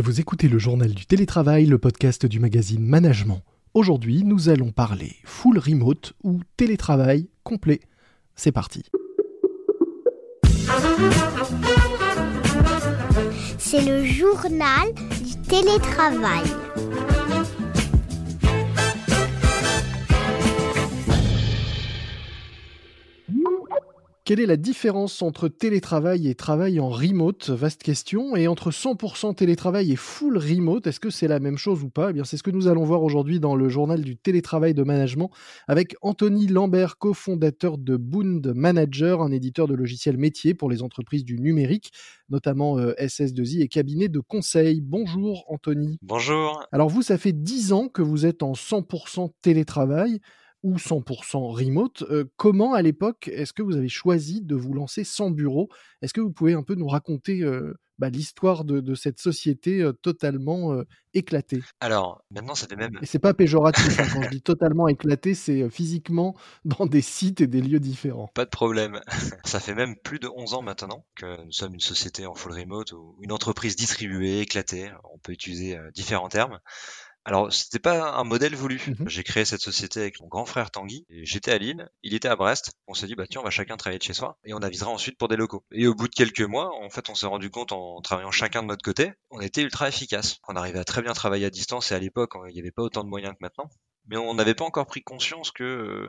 Vous écoutez le journal du télétravail, le podcast du magazine Management. Aujourd'hui, nous allons parler full remote ou télétravail complet. C'est parti. C'est le journal du télétravail. Quelle est la différence entre télétravail et travail en remote? Vaste question. Et entre 100% télétravail et full remote, est-ce que c'est la même chose ou pas? Eh bien, c'est ce que nous allons voir aujourd'hui dans le journal du télétravail de management avec Anthony Lambert, cofondateur de Boond Manager, un éditeur de logiciels métiers pour les entreprises du numérique, notamment euh, SS2I et cabinet de conseil. Bonjour Anthony. Bonjour. Alors vous, ça fait 10 ans que vous êtes en 100% télétravail ou 100% remote. Euh, comment, à l'époque, est-ce que vous avez choisi de vous lancer sans bureau? Est-ce que vous pouvez un peu nous raconter euh, bah, l'histoire de, cette société euh, totalement éclatée? Alors, maintenant, ça fait même... Et c'est pas péjoratif, hein, quand je dis totalement éclatée, c'est physiquement dans des sites et des lieux différents. Pas de problème. ça fait même plus de 11 ans maintenant que nous sommes une société en full remote ou une entreprise distribuée, éclatée. On peut utiliser différents termes. Alors, c'était pas un modèle voulu. Mmh J'ai créé cette société avec mon grand frère Tanguy. J'étais à Lille, il était à Brest. On s'est dit, bah tiens, on va chacun travailler de chez soi et on avisera ensuite pour des locaux. Et au bout de quelques mois, en fait, on s'est rendu compte en travaillant chacun de notre côté, on était ultra efficace. On arrivait à très bien travailler à distance et à l'époque, il n'y avait pas autant de moyens que maintenant. Mais on n'avait pas encore pris conscience que euh,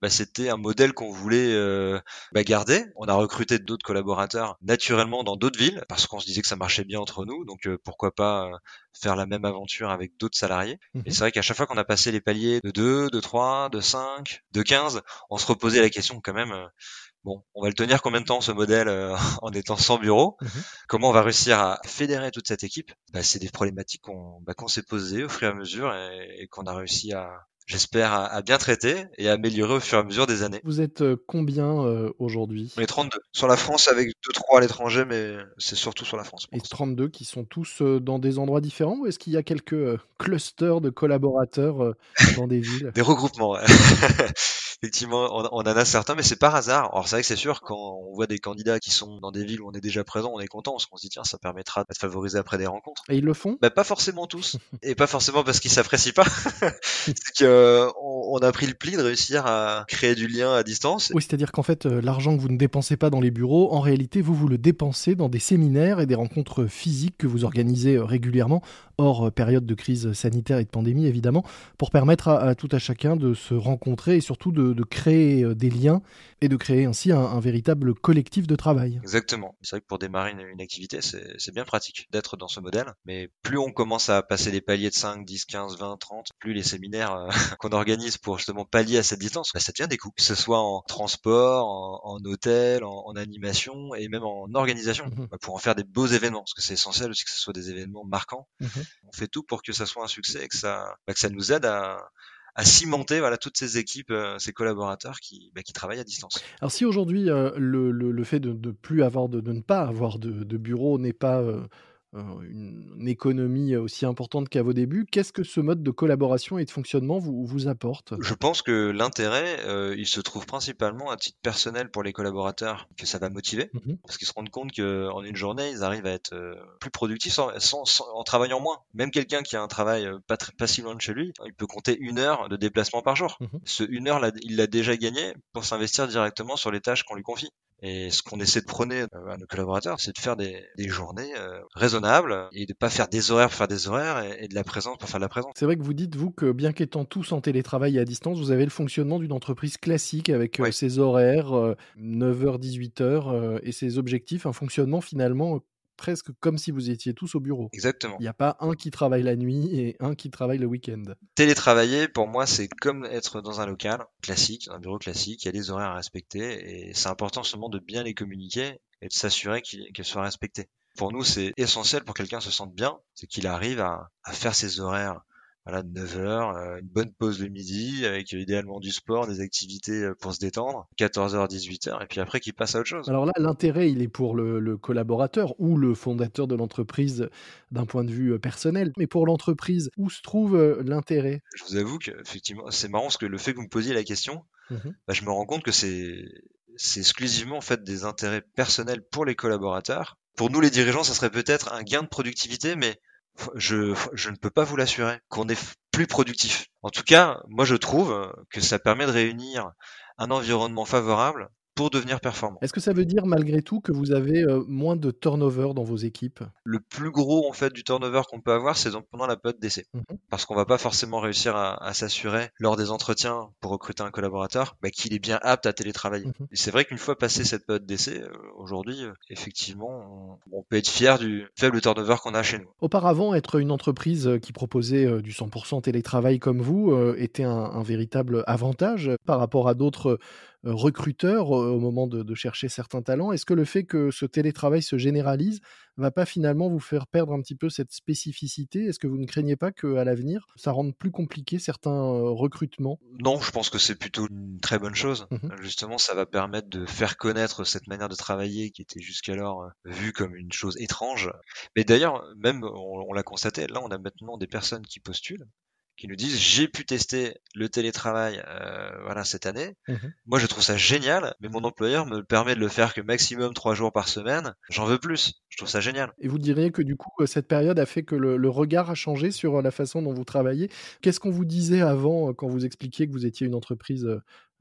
bah, c'était un modèle qu'on voulait euh, bah, garder. On a recruté d'autres collaborateurs naturellement dans d'autres villes parce qu'on se disait que ça marchait bien entre nous. Donc euh, pourquoi pas euh, faire la même aventure avec d'autres salariés. Mmh Et c'est vrai qu'à chaque fois qu'on a passé les paliers de 2, de 3, de 5, de 15, on se reposait la question quand même. Bon, on va le tenir combien de temps ce modèle en étant sans bureau? Mmh Comment on va réussir à fédérer toute cette équipe? Bah, C'est des problématiques qu'on bah, s'est posées au fur et à mesure et qu'on a réussi à, j'espère, à, bien traiter et à améliorer au fur et à mesure des années. Vous êtes euh, combien euh, aujourd'hui? On est 32. Sur la France avec 2-3 à l'étranger, mais c'est surtout sur la France. Et 32 qui sont tous euh, dans des endroits différents ou est-ce qu'il y a quelques clusters de collaborateurs dans des villes? Des regroupements, ouais. effectivement, on, on, en a certains, mais c'est par hasard. Alors c'est vrai que c'est sûr, quand on voit des candidats qui sont dans des villes où on est déjà présent, on est content, parce qu'on se dit tiens, ça permettra de favoriser après des rencontres. Et ils le font? Bah, Pas forcément tous, et pas forcément parce qu'ils s'apprécient pas. c'est qu'on on a pris le pli de réussir à créer du lien à distance. Oui, c'est-à-dire qu'en fait, euh, l'argent que vous ne dépensez pas dans les bureaux, en réalité, vous vous le dépensez dans des séminaires et des rencontres physiques que vous organisez euh, régulièrement, hors euh, période de crise sanitaire et de pandémie évidemment, pour permettre à, tout à chacun de se rencontrer et surtout de de, créer euh, des liens et de créer ainsi un, véritable collectif de travail. Exactement. C'est vrai que pour démarrer une, activité, c'est bien pratique d'être dans ce modèle. Mais plus on commence à passer les paliers de 5, 10, 15, 20, 30, plus les séminaires euh, qu'on organise pour justement pallier à cette distance, bah, ça devient des coûts. Que ce soit en transport, en, hôtel, en, animation et même en organisation mhm. bah, pour en faire des beaux événements. Parce que c'est essentiel aussi que ce soit des événements marquants. Mhm. On fait tout pour que ça soit un succès et que ça, bah, que ça nous aide à, à cimenter voilà toutes ces équipes, euh, ces collaborateurs qui, bah, qui travaillent à distance. Alors si aujourd'hui euh, le, fait de, de plus avoir de, ne pas avoir de, bureau n'est pas euh, une économie aussi importante qu'à vos débuts. Qu'est-ce que ce mode de collaboration et de fonctionnement vous, vous apporte? Je pense que l'intérêt, euh, il se trouve principalement à titre personnel pour les collaborateurs, que ça va motiver, mmh parce qu'ils se rendent compte qu'en une journée, ils arrivent à être euh, plus productifs en travaillant moins. Même quelqu'un qui a un travail pas, pas si loin de chez lui, il peut compter une heure de déplacement par jour. Mmh ce une heure, il l'a déjà gagné pour s'investir directement sur les tâches qu'on lui confie. Et ce qu'on essaie de prôner euh, à nos collaborateurs, c'est de faire des, des journées euh, raisonnables et de pas faire des horaires pour faire des horaires et, de la présence pour faire de la présence. C'est vrai que vous dites, vous, que bien qu'étant tous en télétravail et à distance, vous avez le fonctionnement d'une entreprise classique avec euh, ses horaires, 9h-18h et ses objectifs, un fonctionnement finalement presque comme si vous étiez tous au bureau. Exactement. Il n'y a pas un qui travaille la nuit et un qui travaille le week-end. Télétravailler, pour moi, c'est comme être dans un local classique, un bureau classique. Il y a des horaires à respecter et c'est important seulement de bien les communiquer et de s'assurer qu'elles soient respectées. Pour nous, c'est essentiel pour quelqu'un se sente bien, c'est qu'il arrive à, à faire ses horaires voilà, 9 heures, euh, une bonne pause le midi avec idéalement du sport, des activités euh, pour se détendre, 14h, 18h, et puis après qu'il passe à autre chose. Alors là, l'intérêt, il est pour le, collaborateur ou le fondateur de l'entreprise d'un point de vue euh, personnel, mais pour l'entreprise, où se trouve l'intérêt? Je vous avoue que effectivement, c'est marrant parce que le fait que vous me posiez la question, mmh bah, je me rends compte que c'est c'est exclusivement en fait des intérêts personnels pour les collaborateurs. Pour nous les dirigeants, ça serait peut-être un gain de productivité, mais je, ne peux pas vous l'assurer qu'on est plus productif. En tout cas, moi je trouve que ça permet de réunir un environnement favorable pour devenir performant. Est-ce que ça veut dire malgré tout que vous avez euh, moins de turnover dans vos équipes? Le plus gros en fait du turnover qu'on peut avoir, c'est pendant la période d'essai, mmh parce qu'on va pas forcément réussir à, s'assurer lors des entretiens pour recruter un collaborateur bah, qu'il est bien apte à télétravailler. Mmh c'est vrai qu'une fois passé cette période d'essai, euh, aujourd'hui, euh, effectivement, on, peut être fier du faible turnover qu'on a chez nous. Auparavant, être une entreprise qui proposait du 100% télétravail comme vous était un véritable avantage par rapport à d'autres recruteur au moment de, chercher certains talents. Est-ce que le fait que ce télétravail se généralise va pas finalement vous faire perdre un petit peu cette spécificité? Est-ce que vous ne craignez pas qu'à l'avenir, ça rende plus compliqué certains euh, recrutements? Non, je pense que c'est plutôt une très bonne chose. Mmh Justement, ça va permettre de faire connaître cette manière de travailler qui était jusqu'alors euh, vue comme une chose étrange. Mais d'ailleurs, même on l'a constaté, là on a maintenant des personnes qui postulent qui nous disent j'ai pu tester le télétravail euh, voilà cette année. Mmh Moi je trouve ça génial, mais mon employeur me permet de le faire que maximum trois jours par semaine. J'en veux plus. Je trouve ça génial. Et vous diriez que du coup euh, cette période a fait que le, regard a changé sur euh, la façon dont vous travaillez. Qu'est-ce qu'on vous disait avant quand vous expliquiez que vous étiez une entreprise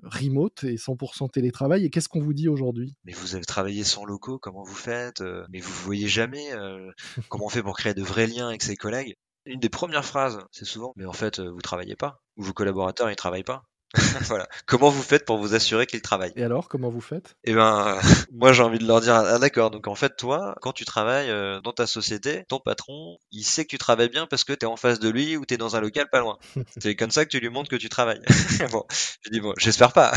remote et 100% télétravail? Et qu'est-ce qu'on vous dit aujourd'hui? Mais vous avez travaillé sans locaux, comment vous faites Mais vous voyez jamais comment on fait pour créer de vrais liens avec ses collègues? Une des premières phrases, c'est souvent, mais en fait, euh, vous travaillez pas, ou vos collaborateurs, ils travaillent pas. voilà. Comment vous faites pour vous assurer qu'ils travaillent Et alors, comment vous faites? Eh ben, euh, moi j'ai envie de leur dire, ah d'accord, donc en fait toi, quand tu travailles euh, dans ta société, ton patron, il sait que tu travailles bien parce que tu es en face de lui ou tu es dans un local pas loin. C'est comme ça que tu lui montres que tu travailles. bon, je dis bon, j'espère pas.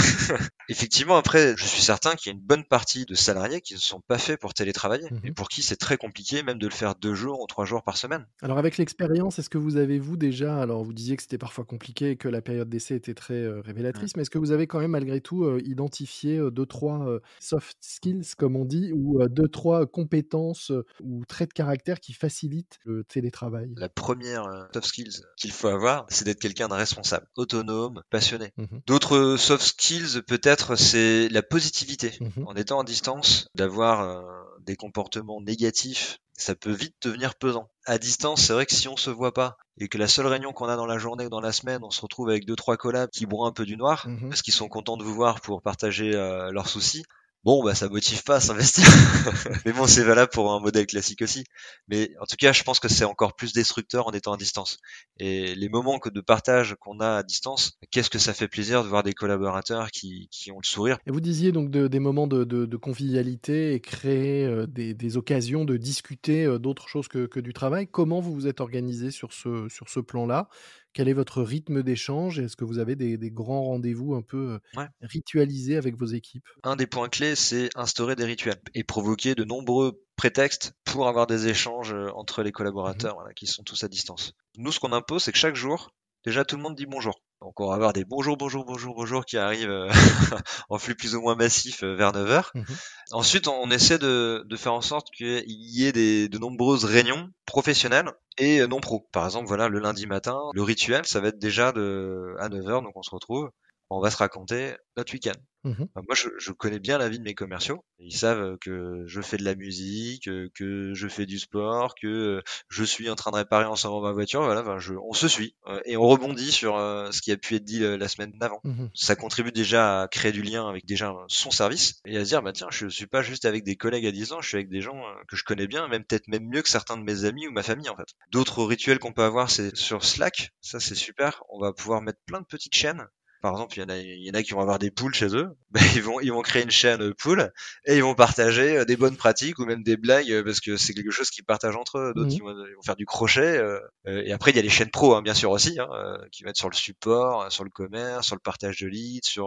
Effectivement, après, je suis certain qu'il y a une bonne partie de salariés qui ne sont pas faits pour télétravailler et mhm. pour qui c'est très compliqué même de le faire deux jours ou trois jours par semaine. Alors avec l'expérience, est-ce que vous avez vous déjà, alors vous disiez que c'était parfois compliqué et que la période d'essai était très euh, révélatrice, mais est-ce que vous avez quand même malgré tout identifié deux, trois soft skills, comme on dit, ou deux, trois compétences ou traits de caractère qui facilitent le télétravail? La première soft skills qu'il faut avoir, c'est d'être quelqu'un de responsable, autonome, passionné. Mmh D'autres soft skills, peut-être, c'est la positivité. Mmh en étant en distance, d'avoir des comportements négatifs ça peut vite devenir pesant. À distance, c'est vrai que si on se voit pas et que la seule réunion qu'on a dans la journée ou dans la semaine, on se retrouve avec deux trois collabs qui broient un peu du noir mmh parce qu'ils sont contents de vous voir pour partager euh, leurs soucis, bon bah ça motive pas à s'investir. mais bon, c'est valable pour un modèle classique aussi. Mais en tout cas, je pense que c'est encore plus destructeur en étant à distance. Et les moments que de partage qu'on a à distance, qu'est-ce que ça fait plaisir de voir des collaborateurs qui, qui ont le sourire. Et vous disiez donc de, des moments de, de, convivialité et créer euh, des, des, occasions de discuter euh, d'autres choses que, que du travail. Comment vous vous êtes organisé sur ce, sur ce plan-là? Quel est votre rythme d'échange Est-ce que vous avez des, grands rendez-vous un peu ritualisés avec vos équipes? Un des points clés, c'est instaurer des rituels et provoquer de nombreux prétextes pour avoir des échanges entre les mmh collaborateurs qui sont tous à distance. Nous, ce qu'on impose, c'est que chaque jour, déjà tout le monde dit bonjour. Donc on va avoir des bonjour, bonjour, bonjour, bonjour qui arrivent euh, en flux plus ou moins massif euh, vers 9h. Mhm. Ensuite, on essaie de, de, faire en sorte qu'il y ait des, de nombreuses réunions professionnelles et euh, non pro. Par exemple, voilà, le lundi matin, le rituel, ça va être déjà de, à 9h, donc on se retrouve, on va se raconter notre week-end. Mmh moi, je, connais bien la vie de mes commerciaux. Ils savent que je fais de la musique, que je fais du sport, que je suis en train de réparer en ce moment ma voiture. Voilà, on se suit et on rebondit sur ce qui a pu être dit la semaine d'avant. Mmh Ça contribue déjà à créer du lien avec déjà son service et à se dire bah tiens, je suis pas juste avec des collègues à 10 ans, je suis avec des gens que je connais bien, même peut-être même mieux que certains de mes amis ou ma famille en fait. D'autres rituels qu'on peut avoir, c'est sur Slack. Ça, c'est super. On va pouvoir mettre plein de petites chaînes par exemple, il y en a, il y en a qui vont avoir des poules chez eux. Ben, ils vont, ils vont créer une chaîne poules et ils vont partager euh, des bonnes pratiques ou même des blagues euh, parce que c'est quelque chose qu'ils partagent entre eux. D'autres, mmh. ils, vont, faire du crochet. Euh, et après, il y a les chaînes pro, hein, bien sûr aussi, hein, qui vont être sur le support, sur le commerce, sur le partage de leads, sur,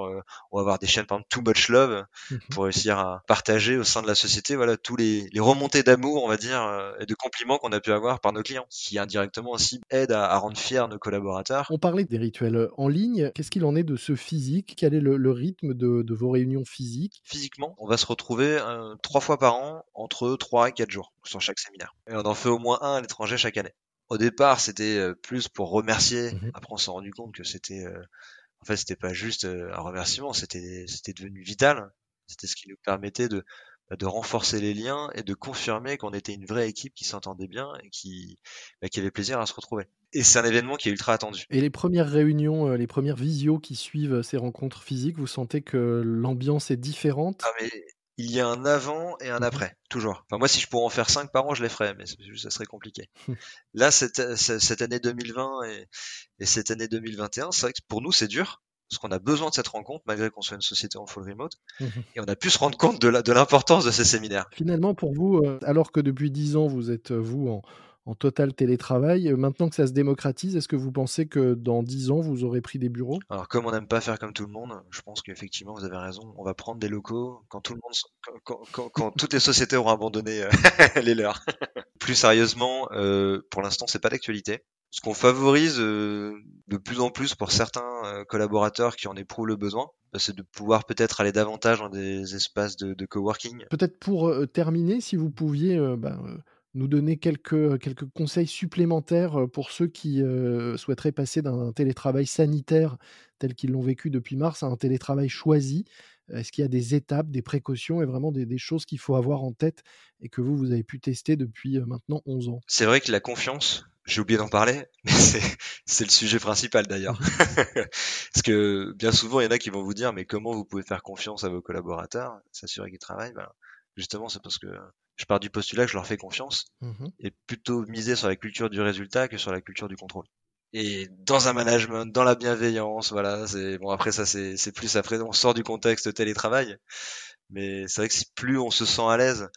on va avoir des chaînes par exemple Too Much Love mmh pour réussir à partager au sein de la société, voilà, tous les, les remontées d'amour, on va dire, et de compliments qu'on a pu avoir par nos clients, qui indirectement aussi aident à, à rendre fiers nos collaborateurs. On parlait des rituels en ligne. Qu'est-ce qu'il en est de ce physique? Quel est le, rythme de, vos réunions physiques? Physiquement, on va se retrouver euh, trois fois par an, entre trois et quatre jours sur chaque séminaire. Et on en fait au moins un à l'étranger chaque année. Au départ, c'était euh, plus pour remercier. Mmh Après, on s'est rendu compte que c'était, euh, en fait, c'était pas juste un remerciement, c'était, c'était devenu vital. C'était ce qui nous permettait de de renforcer les liens et de confirmer qu'on était une vraie équipe qui s'entendait bien et qui, bah, qui avait plaisir à se retrouver. Et c'est un événement qui est ultra attendu. Et les premières réunions, euh, les premières visios qui suivent ces rencontres physiques, vous sentez que l'ambiance est différente? Ah, mais il y a un avant et un mmh après, toujours. Enfin, moi, si je pourrais en faire cinq par an, je les ferais, mais ça serait compliqué. Là, cette, cette année 2020 et, et cette année 2021, c'est vrai que pour nous, c'est dur parce qu'on a besoin de cette rencontre malgré qu'on soit une société en full remote mmh et on a pu se rendre compte de l'importance de, de ces séminaires. Finalement, pour vous, euh, alors que depuis dix ans vous êtes vous en, en total télétravail. Euh, maintenant que ça se démocratise, est-ce que vous pensez que dans 10 ans, vous aurez pris des bureaux? Alors, comme on n'aime pas faire comme tout le monde, je pense qu'effectivement, vous avez raison. On va prendre des locaux quand tout le monde, quand, toutes les sociétés auront abandonné euh, les leurs. Plus sérieusement, euh, pour l'instant, c'est pas d'actualité. Ce qu'on favorise de plus en plus pour certains collaborateurs qui en éprouvent le besoin, bah, c'est de pouvoir peut-être aller davantage dans des espaces de, coworking. Peut-être pour terminer, si vous pouviez bah, nous donner quelques, quelques conseils supplémentaires pour ceux qui souhaiteraient passer d'un télétravail sanitaire tel qu'ils l'ont vécu depuis mars à un télétravail choisi Est-ce qu'il y a des étapes, des précautions et vraiment des, choses qu'il faut avoir en tête et que vous, vous avez pu tester depuis maintenant 11 ans? C'est vrai que la confiance, j'ai oublié d'en parler, mais c'est le sujet principal d'ailleurs. Parce que bien souvent, il y en a qui vont vous dire, mais comment vous pouvez faire confiance à vos collaborateurs, s'assurer qu'ils travaillent? Ben, Justement, c'est parce que je pars du postulat que je leur fais confiance mmh et plutôt miser sur la culture du résultat que sur la culture du contrôle. Et dans un management, dans la bienveillance, voilà, c'est bon après ça c'est c'est plus après on sort du contexte télétravail, mais c'est vrai que plus on se sent à l'aise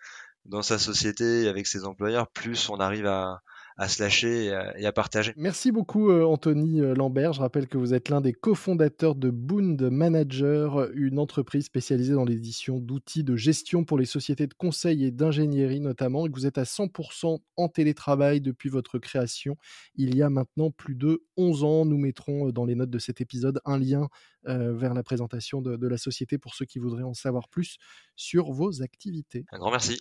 dans sa société avec ses employeurs, plus on arrive à à se lâcher et à, partager. Merci beaucoup euh, Anthony euh, Lambert. Je rappelle que vous êtes l'un des cofondateurs de Boond Manager, une entreprise spécialisée dans l'édition d'outils de gestion pour les sociétés de conseil et d'ingénierie notamment, et que vous êtes à 100% en télétravail depuis votre création il y a maintenant plus de 11 ans. Nous mettrons euh, dans les notes de cet épisode un lien vers la présentation de, de la société pour ceux qui voudraient en savoir plus sur vos activités. Un grand merci.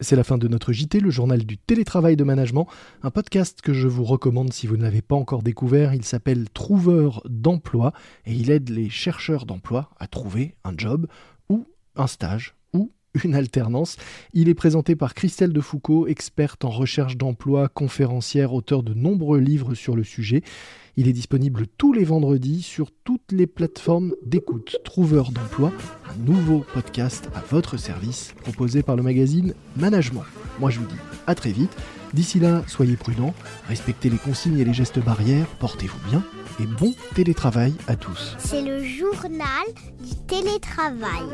C'est la fin de notre JT, le journal du télétravail de management, un podcast que je vous recommande si vous ne l'avez pas encore découvert. Il s'appelle Trouveur d'emploi et il aide les chercheurs d'emploi à trouver un job ou un stage une alternance. Il est présenté par Christelle Defoucault, experte en recherche d'emploi, conférencière, auteur de nombreux livres sur le sujet. Il est disponible tous les vendredis sur toutes les plateformes d'écoute. Trouveur d'emploi, un nouveau podcast à votre service proposé par le magazine Management. Moi je vous dis à très vite. D'ici là, soyez prudents, respectez les consignes et les gestes barrières, portez-vous bien et bon télétravail à tous. C'est le journal du télétravail.